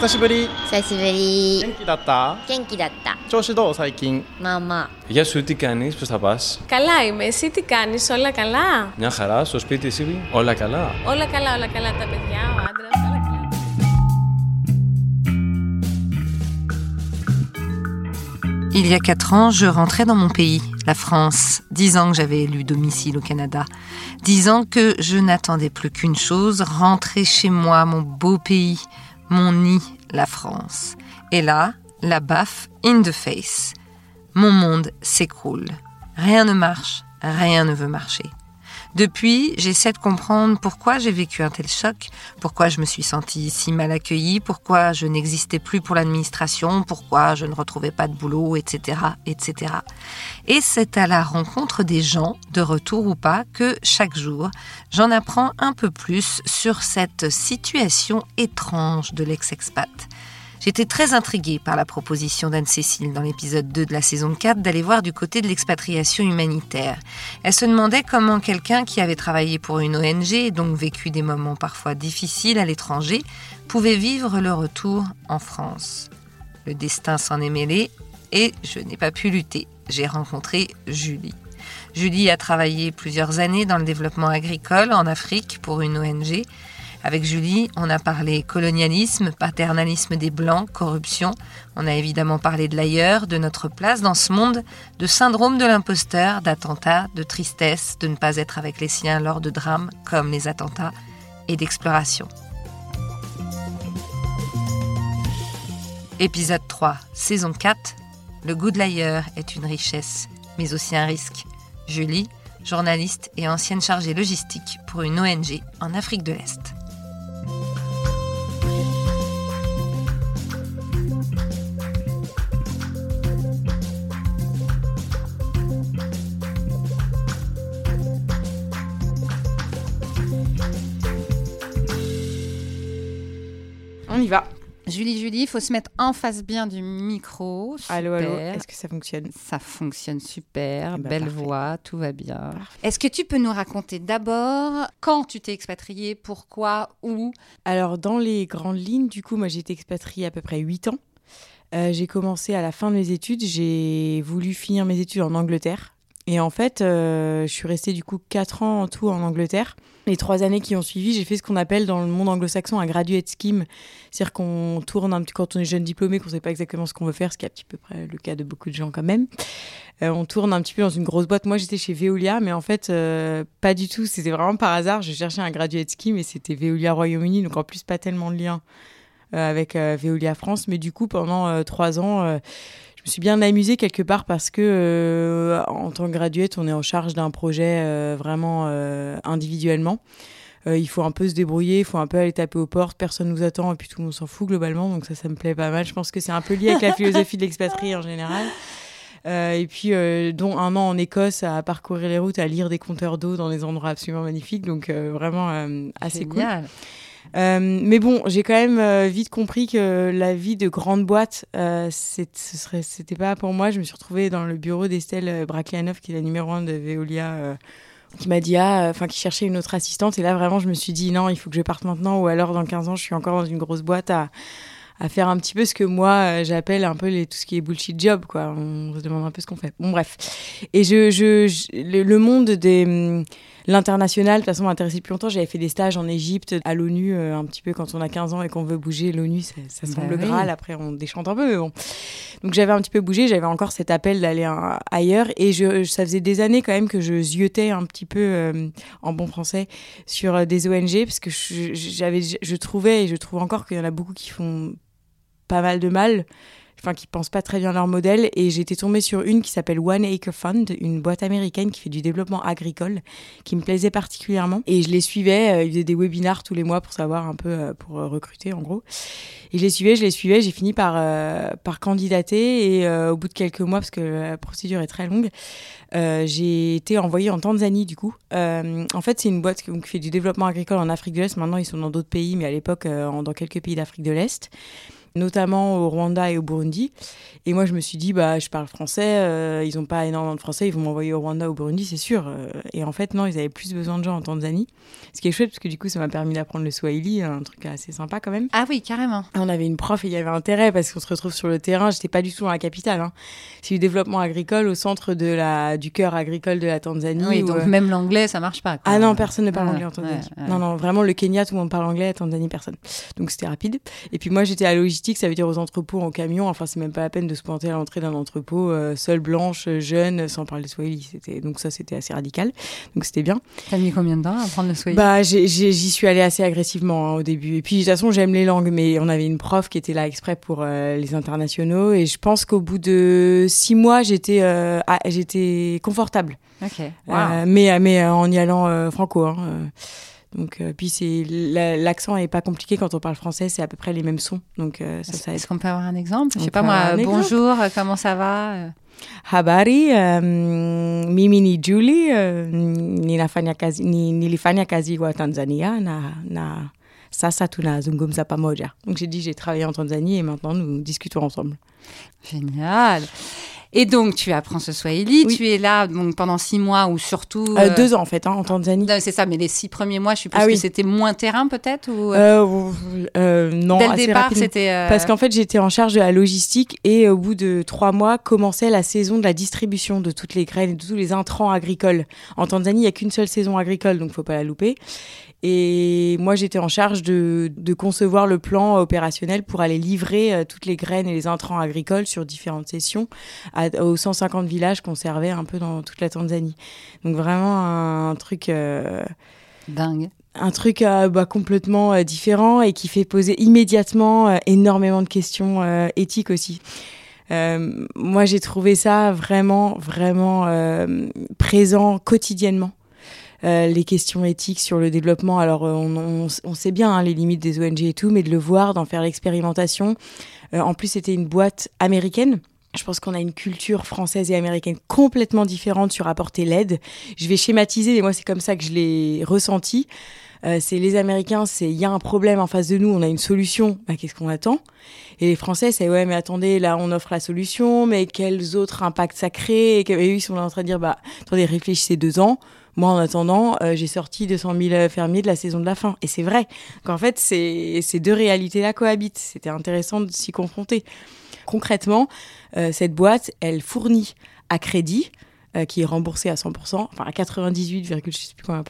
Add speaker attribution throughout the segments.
Speaker 1: 久しぶり
Speaker 2: 久しぶり
Speaker 1: 元気だった
Speaker 2: 元気だった
Speaker 1: 調子どう最近
Speaker 2: まあまあ
Speaker 3: Γεια σου, τι κάνεις, πώς θα πας.
Speaker 4: Καλά είμαι. Εσύ τι κάνεις, όλα καλά.
Speaker 3: Μια χαρά, στο σπίτι εσύ, όλα καλά.
Speaker 4: Όλα καλά, όλα καλά. Τα παιδιά, ο άντρας, όλα καλά.
Speaker 5: Il y a quatre ans, je rentrais dans mon pays, la France. Dix ans que j'avais élu domicile au Canada. Dix ans que je n'attendais plus qu'une chose, rentrer chez moi, mon beau pays, mon nid, la France. Et là, la baffe in the face. Mon monde s'écroule. Rien ne marche, rien ne veut marcher. Depuis, j'essaie de comprendre pourquoi j'ai vécu un tel choc, pourquoi je me suis sentie si mal accueillie, pourquoi je n'existais plus pour l'administration, pourquoi je ne retrouvais pas de boulot, etc., etc. Et c'est à la rencontre des gens, de retour ou pas, que chaque jour, j'en apprends un peu plus sur cette situation étrange de l'ex-expat. J'étais très intriguée par la proposition d'Anne-Cécile dans l'épisode 2 de la saison 4 d'aller voir du côté de l'expatriation humanitaire. Elle se demandait comment quelqu'un qui avait travaillé pour une ONG et donc vécu des moments parfois difficiles à l'étranger pouvait vivre le retour en France. Le destin s'en est mêlé et je n'ai pas pu lutter. J'ai rencontré Julie. Julie a travaillé plusieurs années dans le développement agricole en Afrique pour une ONG. Avec Julie, on a parlé colonialisme, paternalisme des Blancs, corruption. On a évidemment parlé de l'ailleurs, de notre place dans ce monde, de syndrome de l'imposteur, d'attentats, de tristesse, de ne pas être avec les siens lors de drames comme les attentats, et d'exploration. Épisode 3, saison 4. Le goût de l'ailleurs est une richesse, mais aussi un risque. Julie, journaliste et ancienne chargée logistique pour une ONG en Afrique de l'Est.
Speaker 6: Y va.
Speaker 7: Julie, Julie, il faut se mettre en face bien du micro.
Speaker 6: Allô, allô.
Speaker 7: Super.
Speaker 6: Est-ce que ça fonctionne?
Speaker 7: Ça fonctionne super,
Speaker 6: Eh ben,
Speaker 7: belle
Speaker 6: parfait.
Speaker 7: voix, tout va bien. Est-ce que tu peux nous raconter d'abord quand tu t'es expatriée, pourquoi, où?
Speaker 6: Alors, dans les grandes lignes, du coup, moi, j'ai été expatriée à peu près 8 ans. Euh, j'ai commencé à la fin de mes études. J'ai voulu finir mes études en Angleterre. Et en fait, euh, je suis restée du coup 4 ans en tout en Angleterre. Les trois années qui ont suivi, j'ai fait ce qu'on appelle dans le monde anglo-saxon un graduate scheme. C'est-à-dire qu'on tourne un petit quand on est jeune diplômé, qu'on ne sait pas exactement ce qu'on veut faire, ce qui est un petit peu près le cas de beaucoup de gens quand même. Euh, on tourne un petit peu dans une grosse boîte. Moi, j'étais chez Veolia, mais en fait, euh, pas du tout. C'était vraiment par hasard. Je cherchais un graduate scheme et c'était Veolia Royaume-Uni, donc en plus pas tellement de lien avec Veolia France. Mais du coup, pendant trois ans, je me suis bien amusée quelque part parce que euh, en tant que graduate, on est en charge d'un projet euh, vraiment euh, individuellement. Euh, il faut un peu se débrouiller, il faut un peu aller taper aux portes, personne nous attend et puis tout le monde s'en fout globalement, donc ça, ça me plaît pas mal. Je pense que c'est un peu lié avec la philosophie de l'expatrié en général. Euh, et puis, euh, dont un an en Écosse à parcourir les routes, à lire des compteurs d'eau dans des endroits absolument magnifiques, donc euh, vraiment euh, assez cool. Euh, mais bon, j'ai quand même euh, vite compris que la vie de grande boîte, euh, ce serait, c'était pas pour moi. Je me suis retrouvée dans le bureau d'Estelle Braclianoff, qui est la numéro un de Veolia, qui m'a dit ah, enfin qui cherchait une autre assistante. Et là vraiment, je me suis dit non, il faut que je parte maintenant, ou alors dans 15 ans, je suis encore dans une grosse boîte à faire un petit peu ce que moi j'appelle un peu tout ce qui est bullshit job quoi on se demande un peu ce qu'on fait bon bref et le, monde des L'international, de toute façon, m'intéressait depuis longtemps. J'avais fait des stages en Égypte, à l'ONU, euh, un petit peu quand on a 15 ans et qu'on veut bouger. L'ONU, ça, ça
Speaker 7: Bah
Speaker 6: semble le
Speaker 7: oui.
Speaker 6: Graal. Après, on déchante un peu, mais bon. Donc, j'avais un petit peu bougé. J'avais encore cet appel d'aller euh, ailleurs. Et je, ça faisait des années quand même que je ziotais un petit peu, euh, en bon français, sur des ONG, parce que je, j'avais, je trouvais, et je trouve encore qu'il y en a beaucoup qui font pas mal de mal enfin qui pensent pas très bien leur modèle et été tombée sur une qui s'appelle One Acre Fund, une boîte américaine qui fait du développement agricole qui me plaisait particulièrement et je les suivais, euh, ils faisaient des webinars tous les mois pour savoir un peu euh, pour euh, recruter en gros. Et je les suivais, je les suivais, j'ai fini par par candidater et au bout de quelques mois parce que la procédure est très longue, j'ai été envoyée en Tanzanie du coup. En fait, c'est une boîte qui, fait du développement agricole en Afrique de l'Est. Maintenant, ils sont dans d'autres pays, mais à l'époque, dans quelques pays d'Afrique de l'Est. Notamment au Rwanda et au Burundi. Et moi, je me suis dit, bah, je parle français, euh, ils n'ont pas énormément de français, ils vont m'envoyer au Rwanda, ou au Burundi, c'est sûr. Euh, et en fait, non, ils avaient plus besoin de gens en Tanzanie. Ce qui est chouette, parce que du coup, ça m'a permis d'apprendre le Swahili, un truc assez sympa quand même.
Speaker 7: Ah oui, carrément.
Speaker 6: On avait une prof et il y avait intérêt parce qu'on se retrouve sur le terrain. J'étais pas du tout dans la capitale. Hein. C'est du développement agricole au centre de la, du cœur agricole de la Tanzanie.
Speaker 7: Oui,
Speaker 6: où,
Speaker 7: donc
Speaker 6: euh,
Speaker 7: même l'anglais, ça marche pas. quoi.
Speaker 6: ah non, personne ne parle
Speaker 7: Ouais,
Speaker 6: anglais en Tanzanie.
Speaker 7: ouais, ouais.
Speaker 6: Non, non, vraiment, le Kenya, tout le monde parle anglais, la Tanzanie, personne. Donc c'était rapide. Et puis moi, j'étais à logistique, ça veut dire aux entrepôts en camion. Enfin, c'est même pas la peine de se pointer à l'entrée d'un entrepôt, euh, seule, blanche, jeune, sans parler Swahili. C'était... Donc ça, c'était assez radical. Donc c'était bien.
Speaker 7: T'as mis combien de temps à apprendre le Swahili
Speaker 6: Bah, j'y suis allée assez agressivement hein, au début. Et puis, de toute façon, j'aime les langues, mais on avait une prof qui était là exprès pour euh, les internationaux. Et je pense qu'au bout de six mois, j'étais euh, ah, j'étais confortable.
Speaker 7: Ok.
Speaker 6: Euh,
Speaker 7: Wow.
Speaker 6: mais mais en y allant franco. hein. Donc, euh, puis c'est la- l'accent est pas compliqué quand on parle français, c'est à peu près les mêmes sons. Donc euh, ça, ça.
Speaker 7: Est-ce qu'on peut avoir un exemple? Je sais pas moi,
Speaker 6: un exemple.
Speaker 7: bonjour, euh, comment ça va euh,
Speaker 6: Habari, euh, mimi ni Julie, ninafanya kazi, ni, nilifanya kazi wa Tanzania na, na sasa tunazungumza pamoja. Donc j'ai dit j'ai travaillé en Tanzanie et maintenant nous discutons ensemble.
Speaker 7: Génial. Et donc, tu apprends ce Swahili,
Speaker 6: Oui.
Speaker 7: tu es là donc, pendant six mois ou surtout...
Speaker 6: Euh,
Speaker 7: euh,
Speaker 6: deux ans en fait hein, en Tanzanie.
Speaker 7: C'est ça, mais les six premiers mois, je suppose
Speaker 6: Ah oui.
Speaker 7: que c'était moins terrain peut-être ou... euh,
Speaker 6: Euh, non,
Speaker 7: Dès le
Speaker 6: assez
Speaker 7: départ, c'était...
Speaker 6: Parce qu'en fait, j'étais en charge de la logistique et au bout de trois mois, commençait la saison de la distribution de toutes les graines et de tous les intrants agricoles. En Tanzanie, il n'y a qu'une seule saison agricole, donc faut pas la louper. Et moi, j'étais en charge de, de concevoir le plan opérationnel pour aller livrer euh, toutes les graines et les intrants agricoles sur différentes sessions à- aux 150 villages qu'on servait un peu dans toute la Tanzanie. Donc vraiment un, truc... euh,
Speaker 7: Dingue.
Speaker 6: un truc euh, bah, complètement euh, différent et qui fait poser immédiatement euh, énormément de questions éthiques aussi. Moi, j'ai trouvé ça vraiment, vraiment euh, présent quotidiennement. Euh, les questions éthiques sur le développement. Alors, euh, on, sait bien hein, les limites des ONG et tout, mais de le voir, d'en faire l'expérimentation. Euh, en plus, c'était une boîte américaine. Je pense qu'on a une culture française et américaine complètement différente sur apporter l'aide. Je vais schématiser, mais moi, c'est comme ça que je l'ai ressenti. C'est les Américains, c'est il y a un problème en face de nous, on a une solution, bah, qu'est-ce qu'on attend? Et les Français, c'est ouais, mais attendez, là on offre la solution, mais quels autres impacts ça crée? Et, et eux, ils sont en train de dire, bah attendez, réfléchissez deux ans. Moi, en attendant, euh, j'ai sorti 200 000 fermiers de la saison de la faim. Et c'est vrai qu'en fait, ces deux réalités-là cohabitent. C'était intéressant de s'y confronter. Concrètement, euh, cette boîte, elle fournit à crédit, euh, qui est remboursé à 100%, enfin à 98, je sais plus combien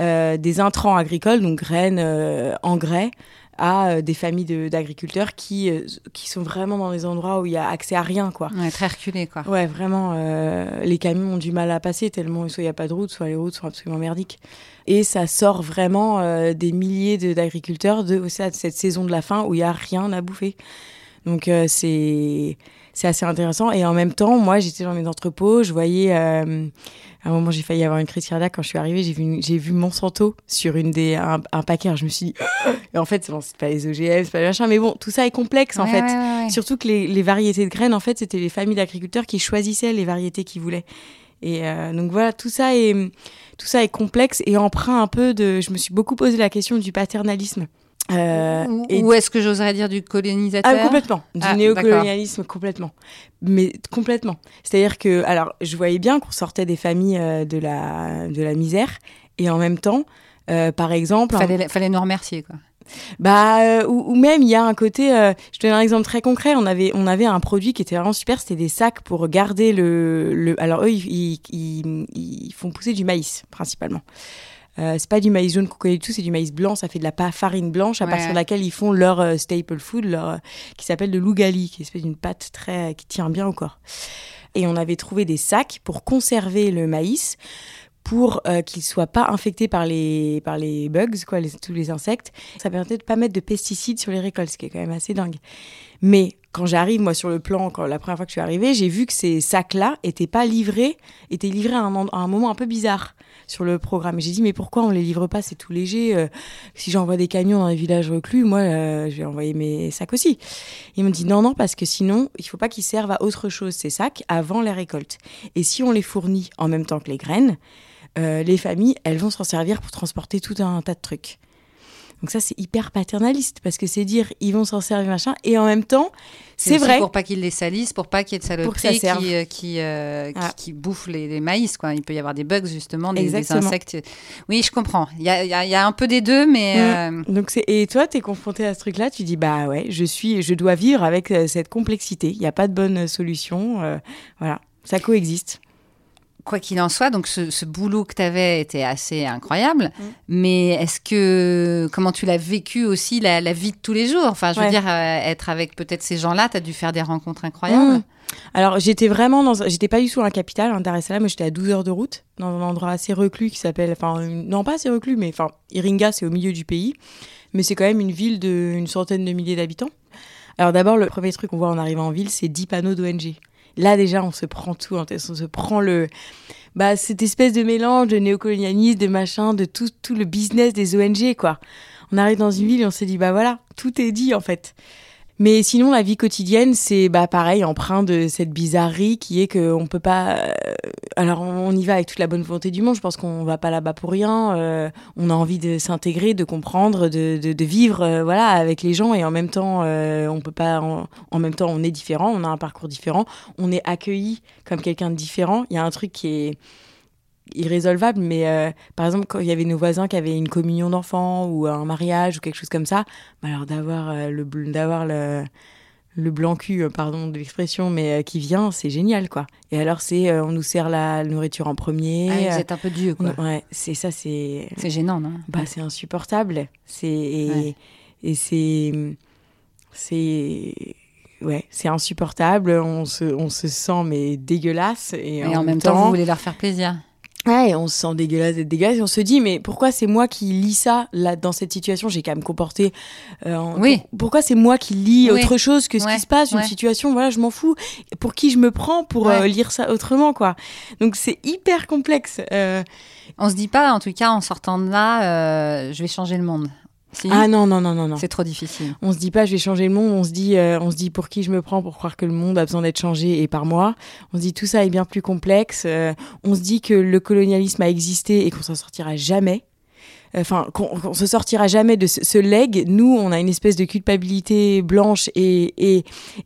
Speaker 6: euh, des intrants agricoles, donc graines, euh, engrais, à euh, des familles de- d'agriculteurs qui, euh, qui sont vraiment dans des endroits où il y a accès à rien, quoi.
Speaker 7: Ouais, très reculé, quoi.
Speaker 6: Ouais, vraiment, euh, les camions ont du mal à passer tellement soit il n'y a pas de route, soit les routes sont absolument merdiques. Et ça sort vraiment euh, des milliers de- d'agriculteurs de, à cette saison de la faim où il n'y a rien à bouffer. Donc euh, c'est c'est assez intéressant. Et en même temps, moi, j'étais dans mes entrepôts, je voyais... euh, à un moment, j'ai failli avoir une crise cardiaque quand je suis arrivée. J'ai vu, j'ai vu Monsanto sur une des, un, un paquet. Alors, je me suis dit... Et en fait, bon, c'est pas les OGM, c'est pas les machins. Mais bon, tout ça est complexe, en
Speaker 7: Ouais,
Speaker 6: fait.
Speaker 7: ouais, ouais, ouais.
Speaker 6: Surtout que les, les variétés de graines, en fait, c'était les familles d'agriculteurs qui choisissaient les variétés qu'ils voulaient. Et euh, donc voilà, tout ça est tout ça est complexe et emprunt un peu de. Je me suis beaucoup posé la question du paternalisme. Euh,
Speaker 7: Ou, est-ce que j'oserais dire du colonisateur?
Speaker 6: Ah, complètement. Du
Speaker 7: Ah,
Speaker 6: néocolonialisme, complètement. Mais complètement. C'est-à-dire que, alors, je voyais bien qu'on sortait des familles euh, de, la, de la misère. Et en même temps, euh, par exemple.
Speaker 7: fallait, fallait nous remercier, quoi.
Speaker 6: bah, ou, ou même, il y a un côté. je te donne un exemple très concret. On avait, on avait un produit qui était vraiment super. C'était des sacs pour garder le. le alors, eux, ils, ils, ils- ils font pousser du maïs, principalement. Euh, c'est pas du maïs jaune qu'on connaît tout, c'est du maïs blanc. Ça fait de la farine blanche à
Speaker 7: Ouais.
Speaker 6: partir de laquelle ils font leur euh, staple food, leur, euh, qui s'appelle le lougali, qui est une espèce d'une pâte très, qui tient bien au corps. Et on avait trouvé des sacs pour conserver le maïs pour euh, qu'il soit pas infecté par les par les bugs quoi les- tous les insectes ça permettait de pas mettre de pesticides sur les récoltes ce qui est quand même assez dingue mais quand j'arrive moi sur le plan quand la première fois que je suis arrivée j'ai vu que ces sacs là étaient pas livrés étaient livrés à un, moment un peu bizarre sur le programme. J'ai dit mais pourquoi on les livre pas? C'est tout léger euh, si j'envoie des camions dans les villages reclus moi euh, je vais envoyer mes sacs aussi. Ils m'ont dit non non parce que sinon il faut pas qu'ils servent à autre chose ces sacs avant les récoltes. Et si on les fournit en même temps que les graines euh, les familles, elles vont s'en servir pour transporter tout un tas de trucs. Donc ça, c'est hyper paternaliste parce que c'est dire ils vont s'en servir machin et en même temps, c'est vrai.
Speaker 7: Pour pas qu'ils les salissent, pour pas qu'il y ait de saloperies qui, euh, qui, euh,
Speaker 6: Ah.
Speaker 7: qui bouffent les, les maïs. Quoi. Il peut y avoir des bugs, justement, des, insectes. Oui, je comprends. Il y a, il y a- il y a un peu des deux, mais. euh,
Speaker 6: Donc c'est et toi, tu es confronté à ce truc-là, tu dis bah ouais, je suis, je dois vivre avec cette complexité. Il n'y a pas de bonne solution. euh, voilà, ça coexiste.
Speaker 7: Quoi qu'il en soit, donc ce, ce boulot que tu avais était assez incroyable.
Speaker 6: Mm.
Speaker 7: Mais est-ce que. Comment tu l'as vécu aussi, la, la vie de tous les jours? Enfin, je veux dire, euh, être avec peut-être ces gens-là, tu as dû faire des rencontres incroyables.
Speaker 6: Mm. Alors j'étais vraiment dans, j'étais pas du tout dans la capitale, hein, Dar es Salaam, j'étais à 12 heures de route, dans un endroit assez reclus qui s'appelle, enfin non pas assez reclus, mais enfin Iringa c'est au milieu du pays, mais c'est quand même une ville de une centaine de milliers d'habitants. Alors d'abord le premier truc qu'on voit en arrivant en ville, c'est 10 panneaux d'ONG. Là déjà on se prend tout, en tête, on se prend le, bah cette espèce de mélange de néocolonialisme, de machin, de tout tout le business des ONG quoi. On arrive dans une ville et on se dit bah voilà tout est dit en fait. Mais sinon, la vie quotidienne, c'est bah pareil, empreint de cette bizarrerie qui est qu'on peut pas. euh, alors, on y va avec toute la bonne volonté du monde. Je pense qu'on va pas là-bas pour rien. euh, on a envie de s'intégrer, de comprendre, de, de, vivre, euh, voilà, avec les gens. Et en même temps, on peut pas. En même temps, on est différent. On a un parcours différent. On est accueilli comme quelqu'un de différent. Il y a un truc qui est irrésolvable, mais euh, par exemple, quand il y avait nos voisins qui avaient une communion d'enfants ou un mariage ou quelque chose comme ça, bah alors d'avoir euh, le d'avoir le le blanc cul, euh, pardon de l'expression, mais euh, qui vient, c'est génial quoi. Et alors c'est, on nous sert la nourriture en premier.
Speaker 7: Ah, vous êtes un peu dieu, quoi.
Speaker 6: on- ouais, c'est ça, c'est
Speaker 7: C'est gênant, non?
Speaker 6: bah c'est insupportable. C'est et,
Speaker 7: Ouais.
Speaker 6: et c'est c'est ouais, c'est insupportable. On se on se sent mais dégueulasse et,
Speaker 7: Et en, même temps, vous voulez leur faire plaisir.
Speaker 6: Ouais, on se sent dégueulasse d'être dégueulasse et on se dit mais pourquoi c'est moi qui lis ça là dans cette situation? J'ai quand même comporté euh, en-
Speaker 7: Oui.
Speaker 6: pour- pourquoi c'est moi qui lis
Speaker 7: Oui.
Speaker 6: autre chose que ce
Speaker 7: Ouais,
Speaker 6: qui se passe une
Speaker 7: ouais.
Speaker 6: situation? Voilà je m'en fous pour qui je me prends pour
Speaker 7: Ouais.
Speaker 6: euh, lire ça autrement quoi? Donc c'est hyper complexe euh,
Speaker 7: On se dit pas, en tout cas, en sortant de là, euh, je vais changer le monde. Si
Speaker 6: ah non non non non non
Speaker 7: C'est trop difficile.
Speaker 6: on se dit pas je vais changer le monde, on se dit euh, on se dit pour qui je me prends pour croire que le monde a besoin d'être changé et par moi. On se dit tout ça est bien plus complexe. euh, on se dit que le colonialisme a existé et qu'on s'en sortira jamais. Enfin, qu'on qu'on se sortira jamais de ce, ce leg. Nous, on a une espèce de culpabilité blanche et et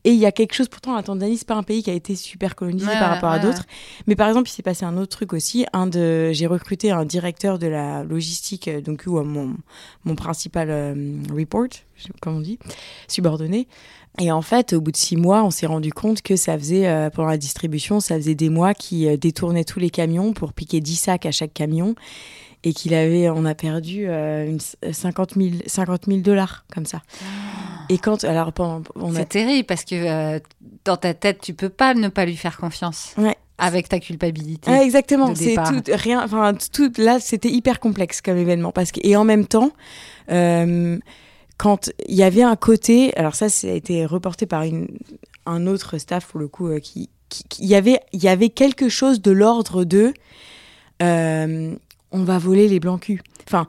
Speaker 6: et il y a quelque chose. Pourtant, la Tanzanie, c'est pas un pays qui a été super colonisé
Speaker 7: Ouais,
Speaker 6: par rapport à
Speaker 7: ouais,
Speaker 6: d'autres. Mais par exemple, il s'est passé un autre truc aussi. Un de, j'ai recruté un directeur de la logistique, euh, donc ou mon mon principal euh, report, comment on dit, subordonné. Et en fait, au bout de six mois, on s'est rendu compte que ça faisait, euh, pendant la distribution, ça faisait des mois qui détournaient tous les camions pour piquer 10 sacs à chaque camion. Et qu'il avait, on a perdu euh, une, 50 000 50 000 dollars, comme ça. Et quand, alors, pendant, on a,
Speaker 7: C'est terrible parce que euh, dans ta tête, tu peux pas ne pas lui faire confiance.
Speaker 6: Ouais.
Speaker 7: Avec ta culpabilité.
Speaker 6: Ouais, exactement. C'est tout, rien. Enfin, tout là, c'était hyper complexe comme événement parce que et en même temps, euh, quand il y avait un côté, alors ça, ça a été reporté par une, un autre staff pour le coup, euh, qui, qui, qui- il y avait, il y avait quelque chose de l'ordre de, euh, on va voler les blancs culs. Enfin,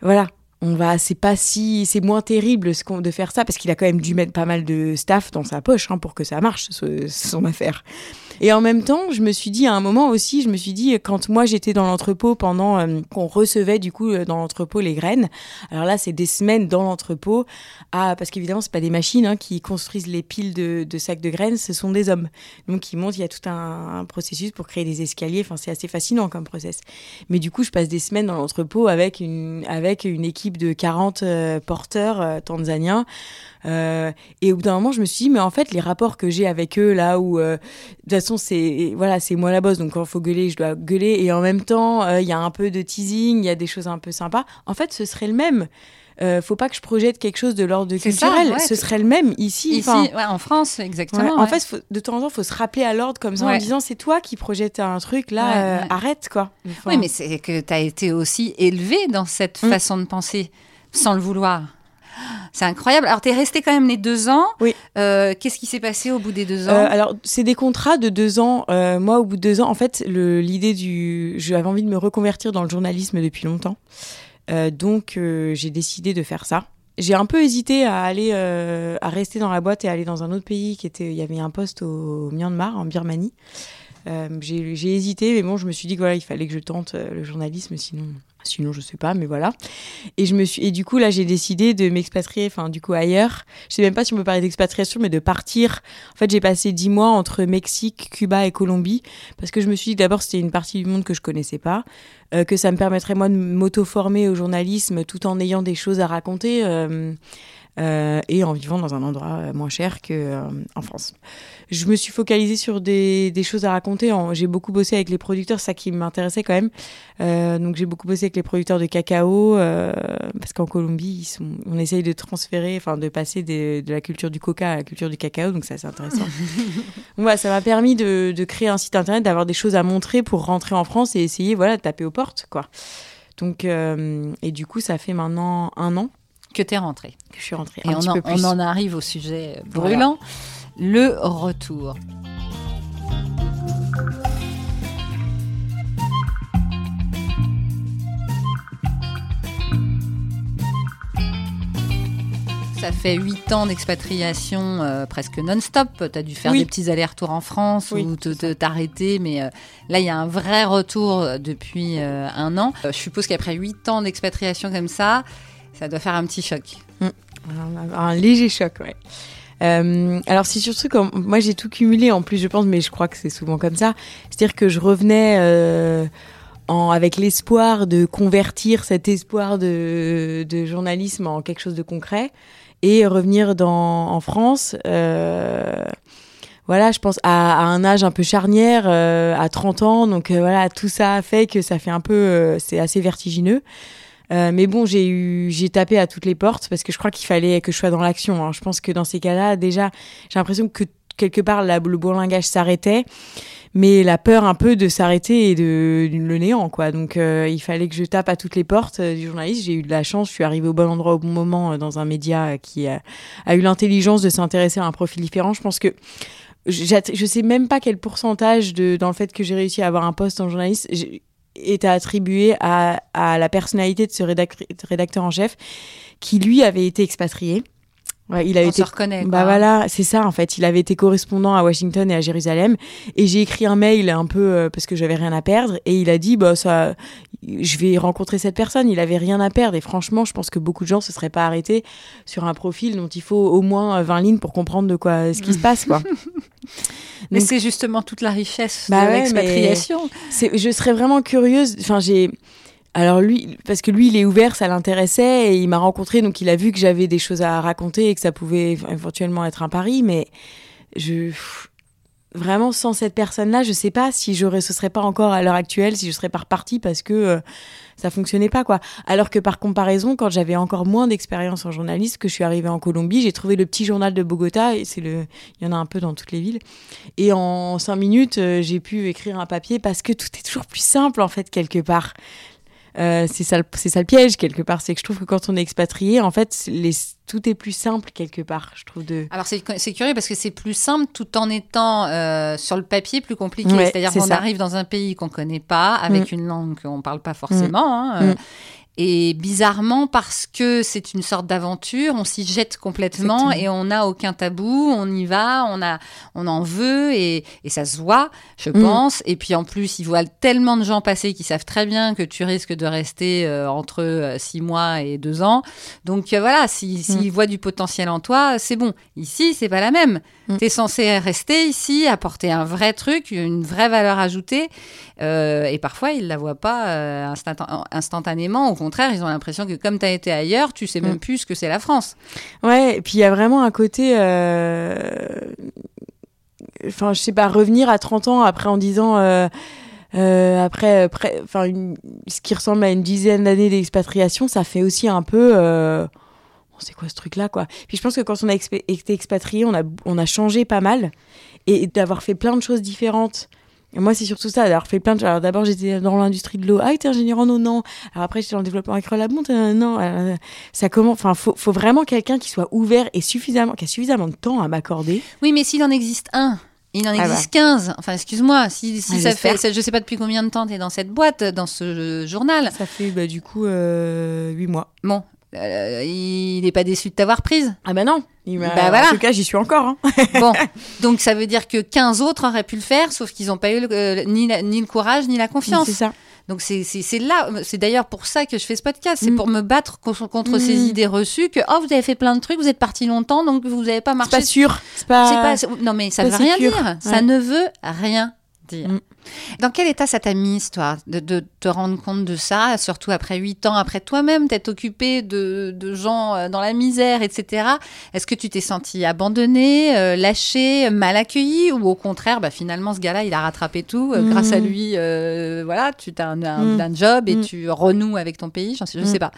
Speaker 6: voilà. On va, c'est pas si, c'est moins terrible ce qu'on de faire ça parce qu'il a quand même dû mettre pas mal de staff dans sa poche hein, pour que ça marche, son affaire. Et en même temps, je me suis dit à un moment aussi, je me suis dit quand moi j'étais dans l'entrepôt pendant euh, qu'on recevait du coup euh, dans l'entrepôt les graines. Alors là, c'est des semaines dans l'entrepôt à parce qu'évidemment c'est pas des machines hein, qui construisent les piles de, de sacs de graines, ce sont des hommes. Donc ils montent, il y a tout un, un processus pour créer des escaliers. Enfin, c'est assez fascinant comme process. Mais du coup, je passe des semaines dans l'entrepôt avec une avec une équipe de 40 euh, porteurs euh, tanzaniens. Euh, et au bout d'un moment, je me suis dit, mais en fait, les rapports que j'ai avec eux, là où, de toute façon, c'est voilà, moi la boss, donc quand il faut gueuler, je dois gueuler. Et en même temps, il y a un peu de teasing, il y a des choses un peu sympas. En fait, ce serait le même. Euh, faut pas que je projette quelque chose de l'ordre
Speaker 7: ça,
Speaker 6: culturel.
Speaker 7: ouais,
Speaker 6: ce serait le même ici.
Speaker 7: Ici, ouais, en France, exactement.
Speaker 6: ouais. En fait, faut- de temps en temps, faut se rappeler à l'ordre comme ça en disant c'est toi qui projettes un truc là, euh, arrête quoi. Enfin,
Speaker 7: Oui, mais c'est que tu as été aussi élevé dans cette
Speaker 6: Mm.
Speaker 7: façon de penser, sans le vouloir. C'est incroyable. Alors, tu es resté quand même les deux ans.
Speaker 6: Oui.
Speaker 7: Euh, Qu'est-ce qui s'est passé au bout des deux ans?
Speaker 6: Euh, alors, c'est des contrats de deux ans. Euh, moi, au bout de deux ans, en fait, l'idée du. J'avais envie de me reconvertir dans le journalisme depuis longtemps. Euh, donc, euh, j'ai décidé de faire ça. J'ai un peu hésité à aller, euh, à rester dans la boîte et aller dans un autre pays qui était. Il y avait un poste au Myanmar, en Birmanie. Euh, j'ai hésité, mais bon, je me suis dit que voilà, il fallait que je tente euh, le journalisme, sinon. Sinon, je sais pas, mais voilà. Et je me suis et du coup là, j'ai décidé de m'expatrier, enfin du coup ailleurs. Je sais même pas si on peut parler d'expatriation, mais de partir. En fait, j'ai passé dix mois entre Mexique, Cuba et Colombie parce que je me suis dit que d'abord c'était une partie du monde que je connaissais pas, euh, que ça me permettrait moi de m'auto-former au journalisme tout en ayant des choses à raconter. euh, euh, et en vivant dans un endroit euh, moins cher que euh, en France. Je me suis focalisée sur des, des choses à raconter. J'ai beaucoup bossé avec les producteurs, ça qui m'intéressait quand même. Euh, donc j'ai beaucoup bossé avec les producteurs de cacao parce qu'en Colombie, ils sont, on essaye de transférer, enfin de passer des- de la culture du coca à la culture du cacao, donc ça c'est intéressant. donc voilà, ça m'a permis de, de créer un site internet, d'avoir des choses à montrer pour rentrer en France et essayer voilà de taper aux portes quoi. Donc et du coup ça fait maintenant un an
Speaker 7: Que t'es rentrée.
Speaker 6: que je suis rentrée.
Speaker 7: Et on en, on arrive au sujet brûlant, le retour. Ça fait huit ans d'expatriation euh, presque non-stop. Tu as dû faire
Speaker 6: Oui.
Speaker 7: des petits allers-retours en France
Speaker 6: Oui,
Speaker 7: ou t'arrêter, mais euh, là, il y a un vrai retour depuis euh, un an. Je suppose qu'après huit ans d'expatriation comme ça, ça doit faire un petit choc.
Speaker 6: Un, un léger choc, ouais. Euh, alors c'est surtout comme moi j'ai tout cumulé en plus je pense mais je crois que c'est souvent comme ça c'est-à-dire que je revenais euh, avec l'espoir de convertir cet espoir de, journalisme en quelque chose de concret et revenir dans, en France euh, voilà je pense à, un âge un peu charnière euh, à 30 ans donc voilà tout ça fait que ça fait un peu c'est assez vertigineux euh, mais bon, j'ai eu, j'ai tapé à toutes les portes parce que je crois qu'il fallait que je sois dans l'action. hein. Je pense que dans ces cas-là, déjà, j'ai l'impression que quelque part le bourlingage s'arrêtait, mais la peur un peu de s'arrêter et de, le néant, quoi. Donc, euh, il fallait que je tape à toutes les portes euh, du journaliste. J'ai eu de la chance, je suis arrivée au bon endroit au bon moment dans un média qui a, a eu l'intelligence de s'intéresser à un profil différent. Je pense que je sais même pas quel pourcentage de, dans le fait que j'ai réussi à avoir un poste en journaliste j'ai- est à à, la personnalité de ce rédac- rédacteur en chef qui lui avait été expatrié. Ouais, il
Speaker 7: On
Speaker 6: été
Speaker 7: se reconnaît.
Speaker 6: bah voilà, c'est ça en fait. Il avait été correspondant à Washington et à Jérusalem et j'ai écrit un mail un peu euh, parce que j'avais rien à perdre et il a dit bah ça je vais rencontrer cette personne, il avait rien à perdre et franchement, je pense que beaucoup de gens se seraient pas arrêtés sur un profil dont il faut au moins euh, 20 lignes pour comprendre de quoi ce qui se passe quoi.
Speaker 7: Mais c'est justement toute la richesse
Speaker 6: Bah
Speaker 7: de
Speaker 6: ouais,
Speaker 7: l'expatriation.
Speaker 6: Je serais vraiment curieuse. Enfin, j'ai. Alors lui, parce que lui, il est ouvert, ça l'intéressait et il m'a rencontré, donc il a vu que j'avais des choses à raconter et que ça pouvait éventuellement être un pari, mais je vraiment sans cette personne-là, je sais pas si j'aurais, ce serait pas encore à l'heure actuelle, si je serais pas repartie parce que euh, ça fonctionnait pas quoi. Alors que par comparaison, quand j'avais encore moins d'expérience en journaliste, que je suis arrivée en Colombie, j'ai trouvé le petit journal de Bogota et c'est le, il y en a un peu dans toutes les villes. Et en cinq minutes, euh, j'ai pu écrire un papier parce que tout est toujours plus simple en fait quelque part. Euh, c'est ça, ça le piège quelque part, c'est que je trouve que quand on est expatrié, en fait, les, tout est plus simple quelque part. Je trouve de.
Speaker 7: Alors c'est curieux parce que c'est plus simple tout en étant euh, sur le papier plus compliqué.
Speaker 6: Ouais,
Speaker 7: C'est-à-dire
Speaker 6: c'est
Speaker 7: qu'on arrive dans un pays qu'on connaît pas, avec une langue qu'on parle pas forcément. hein, euh,
Speaker 6: Mm.
Speaker 7: Et bizarrement, parce que c'est une sorte d'aventure, on s'y jette complètement
Speaker 6: Exactement.
Speaker 7: et on n'a aucun tabou, on y va, on, a, on en veut et, et ça se voit, je
Speaker 6: Mm.
Speaker 7: pense. Et puis en plus, ils voient tellement de gens passer qui savent très bien que tu risques de rester euh, entre euh, six mois et deux ans. Donc euh, voilà, si- s'ils voient du potentiel en toi, c'est bon. Ici, c'est pas la même.
Speaker 6: Mm.
Speaker 7: Tu es censé rester ici, apporter un vrai truc, une vraie valeur ajoutée. Euh, et parfois, ils la voient pas euh, instant- instantanément. Contraire, ils ont l'impression que comme tu as été ailleurs, tu sais même
Speaker 6: Mm.
Speaker 7: plus ce que c'est la France.
Speaker 6: Ouais, et puis il y a vraiment un côté. euh, Enfin, je sais pas, revenir à 30 ans après en disant. euh, euh, après, enfin, une- ce qui ressemble à une dizaine d'années d'expatriation, ça fait aussi un peu. c'est quoi ce truc-là, quoi Puis je pense que quand on a été expatrié, on a, on a changé pas mal et d'avoir fait plein de choses différentes. Moi, c'est surtout ça, d'avoir fait plein de. Alors d'abord, j'étais dans l'industrie de l'eau. Ah, t'es ingénieur en eau, non. Alors après, j'étais dans le développement agricole. Ah bon, t'es- non. Euh, ça commence. Enfin, faut, faut vraiment quelqu'un qui soit ouvert et suffisamment, qui a suffisamment de temps à m'accorder.
Speaker 7: Oui, mais s'il en existe un, il en
Speaker 6: Ah
Speaker 7: existe 15. Enfin, excuse-moi, si, si
Speaker 6: Ouais,
Speaker 7: ça fait, ça- je sais pas depuis combien de temps tu es dans cette boîte, dans ce journal.
Speaker 6: Ça fait bah, du coup euh, 8 mois.
Speaker 7: Bon, euh, il n'est pas déçu de t'avoir prise.
Speaker 6: Ah bah non. Il m'a-
Speaker 7: Bah voilà.
Speaker 6: En tout cas, j'y suis encore. hein.
Speaker 7: Bon, donc ça veut dire que 15 autres auraient pu le faire, sauf qu'ils n'ont pas eu le- euh, ni, la- ni le courage ni la confiance.
Speaker 6: C'est ça.
Speaker 7: Donc c'est là, c'est d'ailleurs pour ça que je fais ce podcast, c'est
Speaker 6: Mm.
Speaker 7: pour me battre contre, contre
Speaker 6: Mm.
Speaker 7: ces idées reçues que oh vous avez fait plein de trucs, vous êtes parti longtemps, donc vous n'avez pas
Speaker 6: C'est
Speaker 7: marché.
Speaker 6: pas sûr. C'est pas.
Speaker 7: pas- c'est- non mais ça
Speaker 6: pas
Speaker 7: veut rien dire. Ça ne veut rien dire. Dans quel état ça t'a mis, toi, de, de te rendre compte de ça, surtout après huit ans, après toi-même, t'être occupé de, de gens euh, dans la misère, etc. Est-ce que tu t'es senti abandonné, euh, lâché, mal accueilli, ou au contraire, bah, finalement, ce gars-là, il a rattrapé tout, euh,
Speaker 6: Mm.
Speaker 7: grâce à lui, euh, voilà, tu as un, un-
Speaker 6: Mm.
Speaker 7: un job et
Speaker 6: Mm.
Speaker 7: tu renoues avec ton pays, je
Speaker 6: Mm.
Speaker 7: sais pas.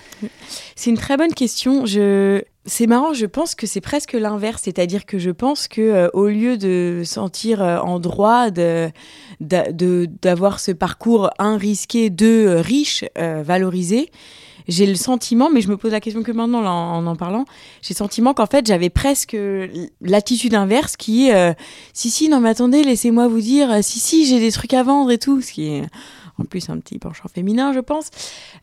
Speaker 6: C'est une très bonne question. Je... C'est marrant, je pense que c'est presque l'inverse, c'est-à-dire que je pense que euh, au lieu de sentir euh, en droit de d'a- de- d'avoir ce parcours un risqué, deux euh, riche, valorisé, j'ai le sentiment, mais je me pose la question que maintenant en en parlant, j'ai le sentiment qu'en fait j'avais presque l'attitude inverse qui est si si non mais attendez laissez-moi vous dire si si j'ai des trucs à vendre et tout, ce qui en plus un petit penchant féminin je pense.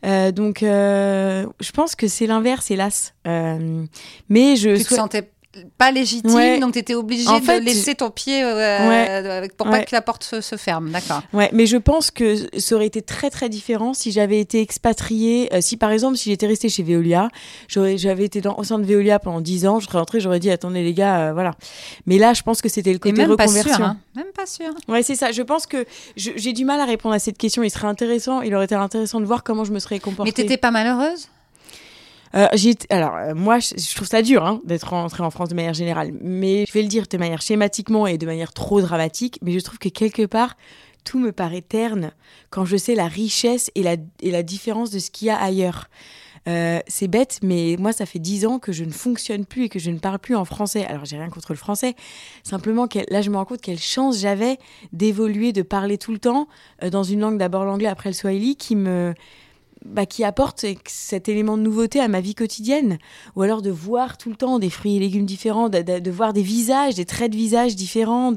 Speaker 6: Euh, donc, euh, je pense que c'est l'inverse, hélas. Euh, mais je
Speaker 7: Tu te sentais pas légitime,
Speaker 6: Ouais.
Speaker 7: donc tu étais obligé
Speaker 6: En
Speaker 7: de laisser ton pied euh,
Speaker 6: Ouais.
Speaker 7: euh, pour pas
Speaker 6: Ouais.
Speaker 7: que la porte se, se ferme, d'accord.
Speaker 6: Ouais, mais je pense que ça aurait été très très différent si j'avais été expatriée. euh, si par exemple, si j'étais restée chez Veolia, j'aurais, j'avais été dans, au sein de Veolia pendant 10 ans, je serais rentrée, j'aurais dit attendez les gars, euh, voilà. Mais là, je pense que c'était le
Speaker 7: Et
Speaker 6: côté
Speaker 7: même pas
Speaker 6: reconversion.
Speaker 7: sûr, hein. même pas sûr.
Speaker 6: Ouais, c'est ça. Je pense que j'ai du mal à répondre à cette question. Il serait intéressant, il aurait été intéressant de voir comment je me serais comportée.
Speaker 7: Mais t'étais pas malheureuse?
Speaker 6: Euh, alors euh, moi je, trouve ça dur hein, d'être rentrée en France de manière générale, mais je vais le dire de manière schématiquement et de manière trop dramatique, mais je trouve que quelque part tout me paraît terne quand je sais la richesse et la, différence de ce qu'il y a ailleurs. Euh, c'est bête, mais moi, ça fait dix ans que je ne fonctionne plus et que je ne parle plus en français. Alors, j'ai rien contre le français. Simplement, là, je me rends compte quelle chance j'avais d'évoluer, de parler tout le temps dans une langue, d'abord l'anglais, après le swahili, qui me, bah, qui apporte cet élément de nouveauté à ma vie quotidienne. Ou alors de voir tout le temps des fruits et légumes différents, de, de- de voir des visages, des traits de visage différents,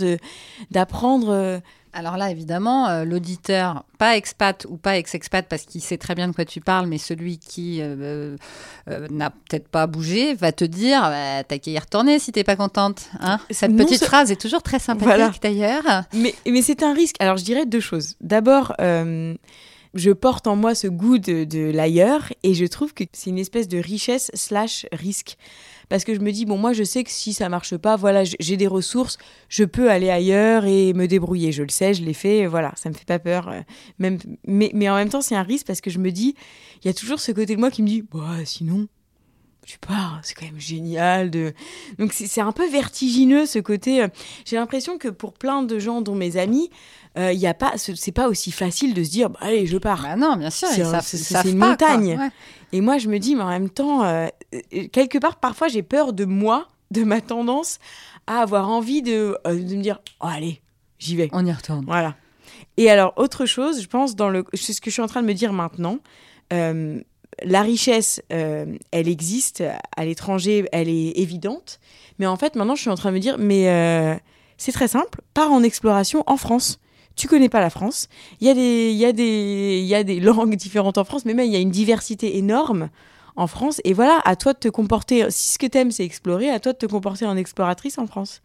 Speaker 6: d'apprendre. euh,
Speaker 7: Alors là, évidemment, euh, l'auditeur, pas expat ou pas ex-expat, parce qu'il sait très bien de quoi tu parles, mais celui qui euh, euh, n'a peut-être pas bougé, va te dire bah, T'as qu'à y retourner si t'es pas contente. Hein Cette
Speaker 6: Non,
Speaker 7: petite
Speaker 6: ce-
Speaker 7: phrase est toujours très sympathique
Speaker 6: Voilà.
Speaker 7: d'ailleurs.
Speaker 6: Mais, mais c'est un risque. Alors, je dirais deux choses. D'abord, je porte en moi ce goût de, de l'ailleurs et je trouve que c'est une espèce de richesse slash risque. Parce que je me dis, bon, moi, je sais que si ça marche pas, voilà, j'ai des ressources, je peux aller ailleurs et me débrouiller. Je le sais, je l'ai fait, voilà, ça me fait pas peur. euh, Même, mais, mais en même temps, c'est un risque parce que je me dis, il y a toujours ce côté de moi qui me dit, bah, sinon, tu pars, c'est quand même génial. De... Donc c'est un peu vertigineux ce côté. euh, J'ai l'impression que pour plein de gens, dont mes amis, euh, il y a pas, ce- c'est pas aussi facile de se dire, bah, allez, je pars.
Speaker 7: Bah non, bien sûr,
Speaker 6: C'est une
Speaker 7: pas, quoi.
Speaker 6: montagne.
Speaker 7: Ouais.
Speaker 6: Et moi, je me dis, mais en même temps, euh, euh, quelque part, parfois, j'ai peur de moi, de ma tendance à avoir envie de, euh, de me dire, oh, allez, j'y vais.
Speaker 7: On y retourne.
Speaker 6: Voilà. Et alors, autre chose, je pense, dans le, c'est ce que je suis en train de me dire maintenant. La richesse, euh, elle existe à l'étranger, elle est évidente. Mais en fait, maintenant, je suis en train de me dire, mais euh, c'est très simple, pars en exploration en France. Tu connais pas la France. Il y, a des, y il y a des langues différentes en France, mais même il y a une diversité énorme en France. Et voilà, à toi de te comporter, si ce que t'aimes c'est explorer, à toi de te comporter en exploratrice en France.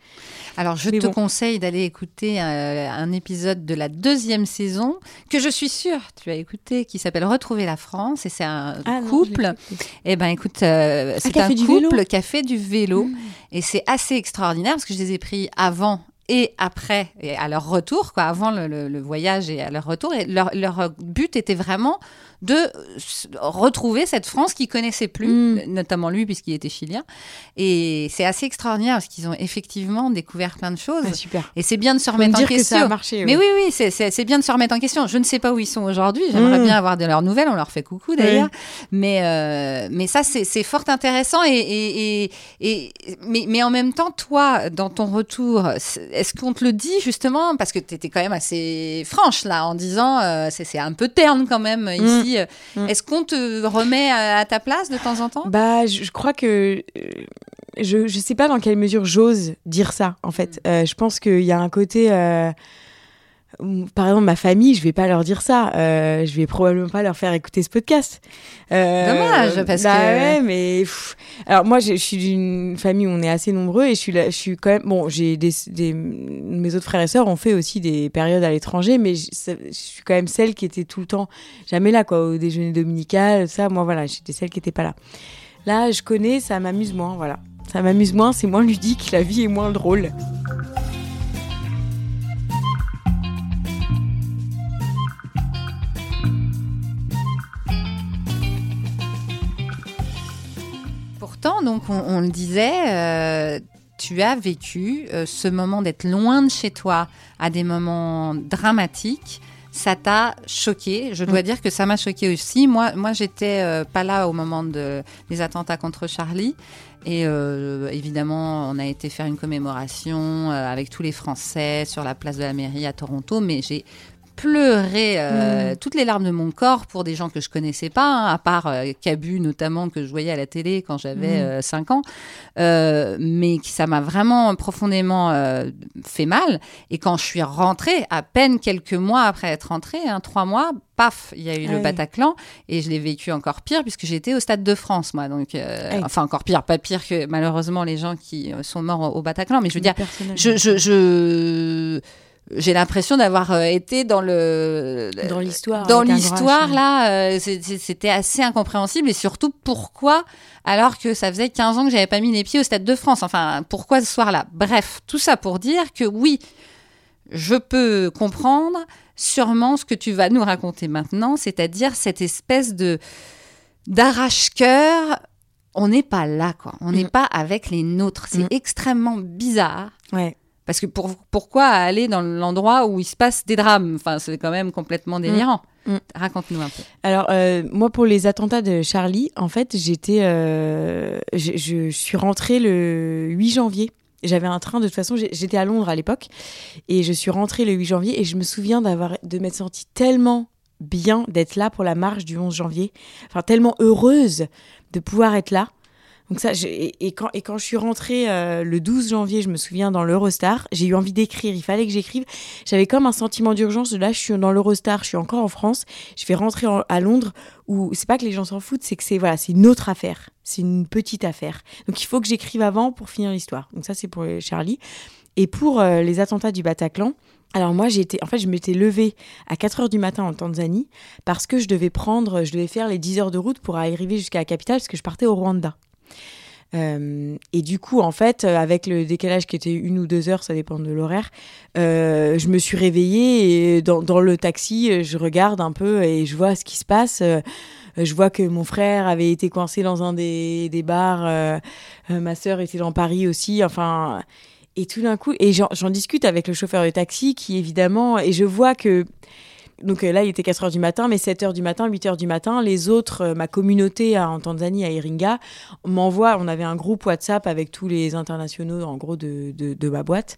Speaker 7: Alors, je
Speaker 6: Mais
Speaker 7: te
Speaker 6: bon.
Speaker 7: conseille d'aller écouter euh, un épisode de la deuxième saison que je suis sûre tu as écouté, qui s'appelle Retrouver la France. Et c'est un
Speaker 6: Ah
Speaker 7: couple.
Speaker 6: écouté.
Speaker 7: Eh ben, écoute, euh, c'est un couple
Speaker 6: vélo.
Speaker 7: qui a fait du vélo.
Speaker 6: Mmh.
Speaker 7: Et c'est assez extraordinaire parce que je les ai pris avant et après, et à leur retour, quoi, avant le, le- le voyage et à leur retour. Et leur, leur but était vraiment de euh, retrouver cette France qu'ils connaissaient plus,
Speaker 6: Mm.
Speaker 7: notamment lui puisqu'il était chilien. Et c'est assez extraordinaire parce qu'ils ont effectivement découvert plein de choses.
Speaker 6: Ah, super.
Speaker 7: Et c'est bien de se remettre en
Speaker 6: que
Speaker 7: question.
Speaker 6: ça a marché.
Speaker 7: Mais oui, oui, c'est- bien de se remettre en question. Je ne sais pas où ils sont aujourd'hui. J'aimerais
Speaker 6: Mm.
Speaker 7: bien avoir de leurs nouvelles. On leur fait coucou d'ailleurs. Mais, euh, mais ça, c'est fort intéressant. Et, et, et, et- mais, mais en même temps, toi, dans ton retour, est-ce qu'on te le dit justement? Parce que tu étais quand même assez franche là, en disant euh, c'est c'est un peu terne quand même ici.
Speaker 6: Mm.
Speaker 7: Est-ce qu'on te remet à, à ta place de temps en temps?
Speaker 6: Bah, je, je crois que euh, je je sais pas dans quelle mesure j'ose dire ça en fait. Euh, je pense qu'il y a un côté euh, par exemple, ma famille, je vais pas leur dire ça. Euh, je vais probablement pas leur faire écouter ce podcast. Euh,
Speaker 7: Dommage, parce
Speaker 6: bah
Speaker 7: que-
Speaker 6: ouais, mais pff. alors moi, je, je suis d'une famille où on est assez nombreux et je suis là, je suis quand même bon. J'ai des, des mes autres frères et sœurs ont fait aussi des périodes à l'étranger, mais je suis quand même celle qui était tout le temps jamais là, quoi, au déjeuner dominical, ça. Moi, voilà, j'étais celle qui était pas là. Là, je connais, ça m'amuse moins, voilà. Ça m'amuse moins, c'est moins ludique, la vie est moins drôle.
Speaker 7: Donc, on, on le disait, euh, tu as vécu euh, ce moment d'être loin de chez toi à des moments dramatiques. Ça t'a choqué. Je dois dire que ça m'a choqué aussi. Moi, moi, j'étais euh, pas là au moment de, des attentats contre Charlie. Et euh, évidemment, on a été faire une commémoration euh, avec tous les Français sur la place de la mairie à Toronto. Mais j'ai pleuré euh, toutes les larmes de mon corps pour des gens que je connaissais pas, hein, à part euh, Cabu notamment que je voyais à la télé quand j'avais 5 ans, Euh, mais qui ça m'a vraiment profondément euh, fait mal. Et quand je suis rentrée, à peine quelques mois après être rentrée, hein, trois mois, paf, il y a eu
Speaker 6: Ah
Speaker 7: le
Speaker 6: oui.
Speaker 7: Bataclan et je l'ai vécu encore pire puisque j'étais au Stade de France, moi. Donc, euh,
Speaker 6: Ah oui.
Speaker 7: enfin encore pire, pas pire que malheureusement les gens qui euh, sont morts au, Bataclan, mais je veux dire,
Speaker 6: Personnellement.
Speaker 7: je, je, je- j'ai l'impression d'avoir euh, été dans le
Speaker 6: Dans l'histoire.
Speaker 7: dans l'histoire là euh, c'était assez incompréhensible et surtout pourquoi alors que ça faisait 15 ans que j'avais pas mis les pieds au Stade de France? Enfin pourquoi ce soir-là? Bref tout ça pour dire que oui je peux comprendre sûrement ce que tu vas nous raconter maintenant c'est-à-dire cette espèce de d'arrache-cœur on n'est pas là quoi on n'est
Speaker 6: Mm.
Speaker 7: pas avec les nôtres c'est
Speaker 6: Mm.
Speaker 7: extrêmement bizarre
Speaker 6: Ouais.
Speaker 7: Parce que pour, pourquoi aller dans l'endroit où il se passe des drames? Enfin, c'est quand même complètement délirant.
Speaker 6: Mm.
Speaker 7: Raconte-nous un peu.
Speaker 6: Alors, euh, moi, pour les attentats de Charlie, en fait, j'étais. euh, je, je suis rentrée le 8 janvier. J'avais un train, de toute façon, j'étais à Londres à l'époque. Et je suis rentrée le 8 janvier. Et je me souviens d'avoir, de m'être sentie tellement bien d'être là pour la marche du 11 janvier. Enfin, tellement heureuse de pouvoir être là. Donc ça, et, quand, je suis rentrée euh, le 12 janvier, je me souviens, dans l'Eurostar, j'ai eu envie d'écrire. Il fallait que j'écrive. J'avais comme un sentiment d'urgence. Là, je suis dans l'Eurostar, je suis encore en France. Je vais rentrer en- à Londres où c'est pas que les gens s'en foutent, c'est que c'est voilà, une autre affaire. C'est une petite affaire. Donc il faut que j'écrive avant pour finir l'histoire. Donc ça, c'est pour Charlie. Et pour euh, les attentats du Bataclan, alors moi, j'ai en fait, je m'étais levée à 4 heures du matin en Tanzanie parce que je devais prendre, je devais faire les 10 heures de route pour arriver jusqu'à la capitale parce que je partais au Rwanda. Euh, et du coup, en fait, euh, avec le décalage qui était une ou deux heures, ça dépend de l'horaire, euh, je me suis réveillée dans, le taxi, je regarde un peu et je vois ce qui se passe. Je vois que mon frère avait été coincé dans un des, bars, ma sœur était dans Paris aussi, enfin... Et tout d'un coup, et j'en discute avec le chauffeur de taxi qui évidemment, et je vois que donc euh, là, il était 4 heures du matin, mais 7 heures du matin, 8 heures du matin, les autres, euh, ma communauté à- en Tanzanie, à Iringa, m'envoie, on avait un groupe WhatsApp avec tous les internationaux, en gros, de, de, de ma boîte.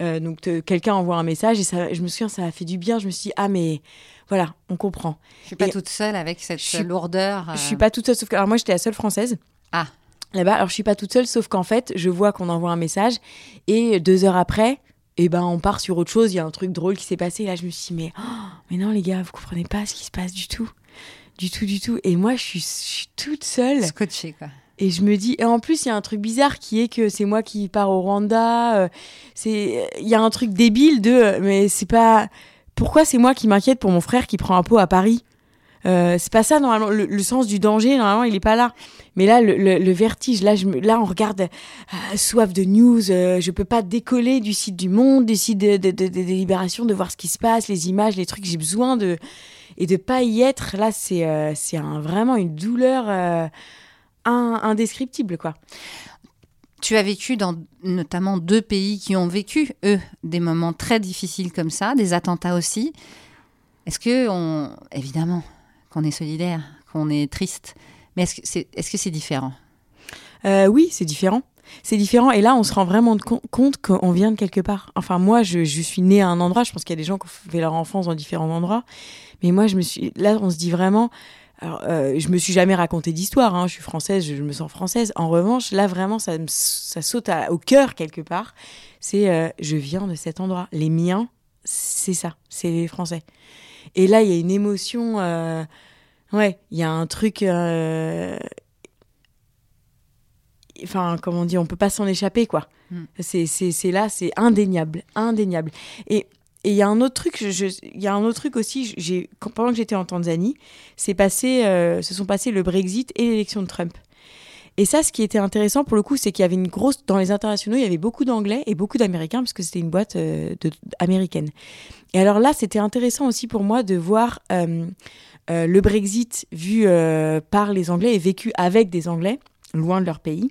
Speaker 6: Euh, donc quelqu'un envoie un message et ça, je me souviens, ça a fait du bien. Je me suis dit, ah mais voilà, on comprend.
Speaker 7: Je suis pas
Speaker 6: Et-
Speaker 7: toute seule avec cette
Speaker 6: Je suis-
Speaker 7: lourdeur.
Speaker 6: Je
Speaker 7: euh,
Speaker 6: suis pas toute seule, sauf que alors moi j'étais la seule française.
Speaker 7: Ah.
Speaker 6: Là-bas, alors je suis pas toute seule, sauf qu'en fait, je vois qu'on envoie un message et deux heures après, eh ben on part sur autre chose. Il y a un truc drôle qui s'est passé. Et là, je me suis dit, mais, oh, mais non les gars, vous comprenez pas ce qui se passe du tout, du tout, du tout. Et moi, je suis, je suis toute seule.
Speaker 7: Scotché, quoi.
Speaker 6: Et je me dis, et en plus, il y a un truc bizarre qui est que c'est moi qui pars au Rwanda. euh, c'est, il y a un truc débile de, euh, mais c'est pas. Pourquoi c'est moi qui m'inquiète pour mon frère qui prend un pot à Paris? Euh, C'est pas ça normalement. Le, sens du danger normalement, il est pas là. Mais là, le, vertige, là, je là, on regarde euh, soif de news. euh, je peux pas décoller du site du Monde, du site de, de, de, de- de voir ce qui se passe, les images, les trucs. J'ai besoin de et de pas y être. Là, c'est euh, c'est un, vraiment une douleur. in- indescriptible quoi.
Speaker 7: Tu as vécu dans notamment deux pays qui ont vécu, eux, des moments très difficiles comme ça, des attentats aussi. Est-ce que, on... évidemment, qu'on est solidaire, qu'on est triste, mais est-ce que c'est est -ce c'est différent?
Speaker 6: Euh, oui, c'est différent. C'est différent et là on se rend vraiment compte qu'on vient de quelque part. Enfin moi je, suis née à un endroit, je pense qu'il y a des gens qui ont fait leur enfance dans différents endroits, mais moi je me suis là on se dit vraiment alors, euh, je me suis jamais raconté d'histoire, hein, je suis française, je, me sens française. En revanche, là vraiment, ça, ça saute au cœur quelque part. C'est, euh, je viens de cet endroit. Les miens c'est ça, c'est les Français. Et là, il y a une émotion. euh, ouais, il y a un truc. euh, Enfin, comme on dit, on peut pas s'en échapper, quoi.
Speaker 7: Mm.
Speaker 6: C'est, c'est, c'est là, c'est indéniable, indéniable. Et et il y a un autre truc, il y a un autre truc aussi. J'ai, pendant que j'étais en Tanzanie, c'est passé, euh, se sont passés le Brexit et l'élection de Trump. Et ça, ce qui était intéressant pour le coup, c'est qu'il y avait une grosse dans les internationaux, il y avait beaucoup d'anglais et beaucoup d'américains parce que c'était une boîte euh, américaine. Et alors là, c'était intéressant aussi pour moi de voir euh, euh, le Brexit vu euh, par les Anglais et vécu avec des Anglais loin de leur pays.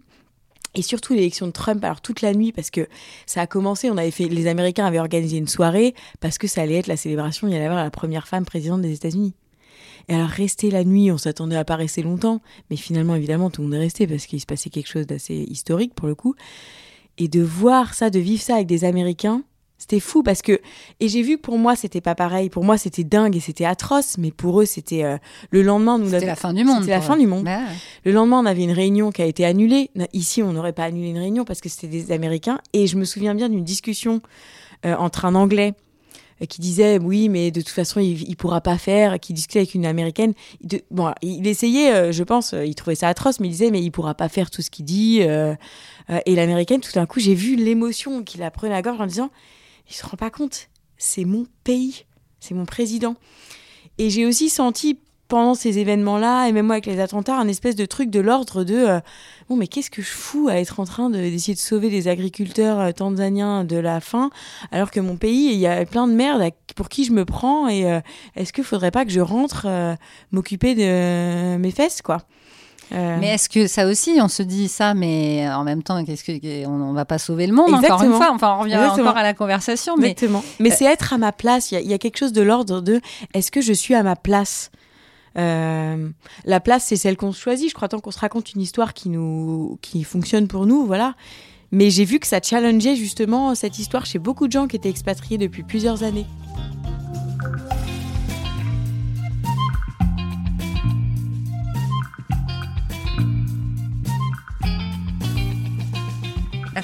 Speaker 6: Et surtout l'élection de Trump, alors toute la nuit, parce que ça a commencé, on avait fait, les Américains avaient organisé une soirée, parce que ça allait être la célébration, il y allait avoir la première femme présidente des États-Unis. Et alors rester la nuit, on s'attendait à pas rester longtemps, mais finalement évidemment tout le monde est resté parce qu'il se passait quelque chose d'assez historique pour le coup. Et de voir ça, de vivre ça avec des Américains, c'était fou parce que et j'ai vu que pour moi c'était pas pareil. Pour moi c'était dingue et c'était atroce, mais pour eux c'était euh, le lendemain nous
Speaker 7: C'était la fin du monde.
Speaker 6: C'était la fin du monde.
Speaker 7: Bah ouais.
Speaker 6: Le lendemain, on avait une réunion qui a été annulée. Ici, on n'aurait pas annulé une réunion parce que c'était des Américains. Et je me souviens bien d'une discussion euh, entre un Anglais qui disait oui, mais de toute façon, il, il pourra pas faire, qui discutait avec une Américaine. Bon, il essayait, euh, je pense, euh, il trouvait ça atroce, mais il disait mais il pourra pas faire tout ce qu'il dit. euh, euh, et l'Américaine, tout d'un coup, j'ai vu l'émotion qui la prenait à la gorge en disant il se rend pas compte, c'est mon pays, c'est mon président. Et j'ai aussi senti pendant ces événements-là, et même moi avec les attentats, un espèce de truc de l'ordre de euh, bon, mais qu'est-ce que je fous à être en train de- d'essayer de sauver des agriculteurs euh, tanzaniens de la faim, alors que mon pays, il y a plein de merde pour qui je me prends, et euh, est-ce qu'il faudrait pas que je rentre m'occuper de mes fesses, quoi?
Speaker 7: Mais est-ce que ça aussi, on se dit ça, mais en même temps, qu'est-ce que on, on va pas sauver le monde encore
Speaker 6: Exactement.
Speaker 7: une fois. Enfin, on revient
Speaker 6: Exactement.
Speaker 7: encore à la conversation, mais
Speaker 6: Exactement. Mais c'est être à ma place. Il y a- il y, a quelque chose de l'ordre de est-ce que je suis à ma place? Euh, La place, c'est celle qu'on choisit. Je crois tant qu'on se raconte une histoire qui nous, qui fonctionne pour nous, voilà. Mais j'ai vu que ça challengeait justement cette histoire chez beaucoup de gens qui étaient expatriés depuis plusieurs années.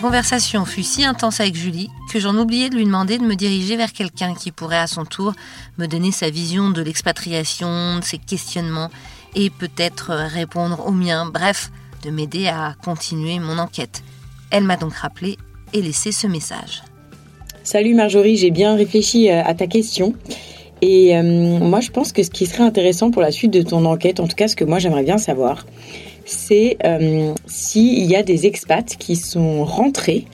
Speaker 5: Conversation fut si intense avec Julie que j'en oubliais de lui demander de me diriger vers quelqu'un qui pourrait à son tour me donner sa vision de l'expatriation, de ses questionnements et peut-être répondre aux miens, bref, de m'aider à continuer mon enquête. Elle m'a donc rappelé et laissé ce message.
Speaker 1: Salut Marjorie, j'ai bien réfléchi euh, à ta question. Et euh, moi, je pense que ce qui serait intéressant pour la suite de ton enquête, en tout cas ce que moi j'aimerais bien savoir, c'est euh, s'il y a des expats qui sont rentrés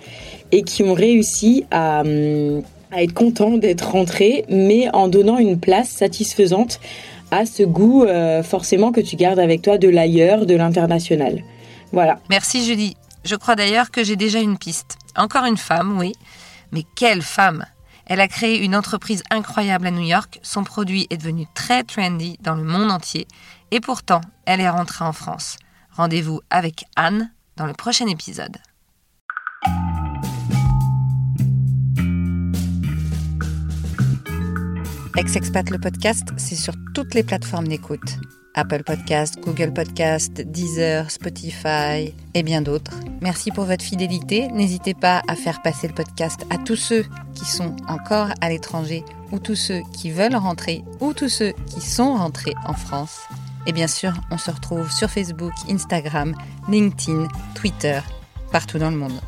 Speaker 1: et qui ont réussi à, euh, être contents d'être rentrés, mais en donnant une place satisfaisante à ce goût euh, forcément que tu gardes avec toi de l'ailleurs, de l'international. Voilà.
Speaker 5: Merci Julie. Je crois d'ailleurs que j'ai déjà une piste. Encore une femme, oui. Mais quelle femme Elle a créé une entreprise incroyable à New York. Son produit est devenu très trendy dans le monde entier. Et pourtant, elle est rentrée en France. Rendez-vous avec Anne dans le prochain épisode.
Speaker 7: Ex-Expat le podcast, c'est sur toutes les plateformes d'écoute. Apple Podcast, Google Podcast, Deezer, Spotify et bien d'autres. Merci pour votre fidélité. N'hésitez pas à faire passer le podcast à tous ceux qui sont encore à l'étranger ou tous ceux qui veulent rentrer ou tous ceux qui sont rentrés en France. Et bien sûr, on se retrouve sur Facebook, Instagram, LinkedIn, Twitter, partout dans le monde.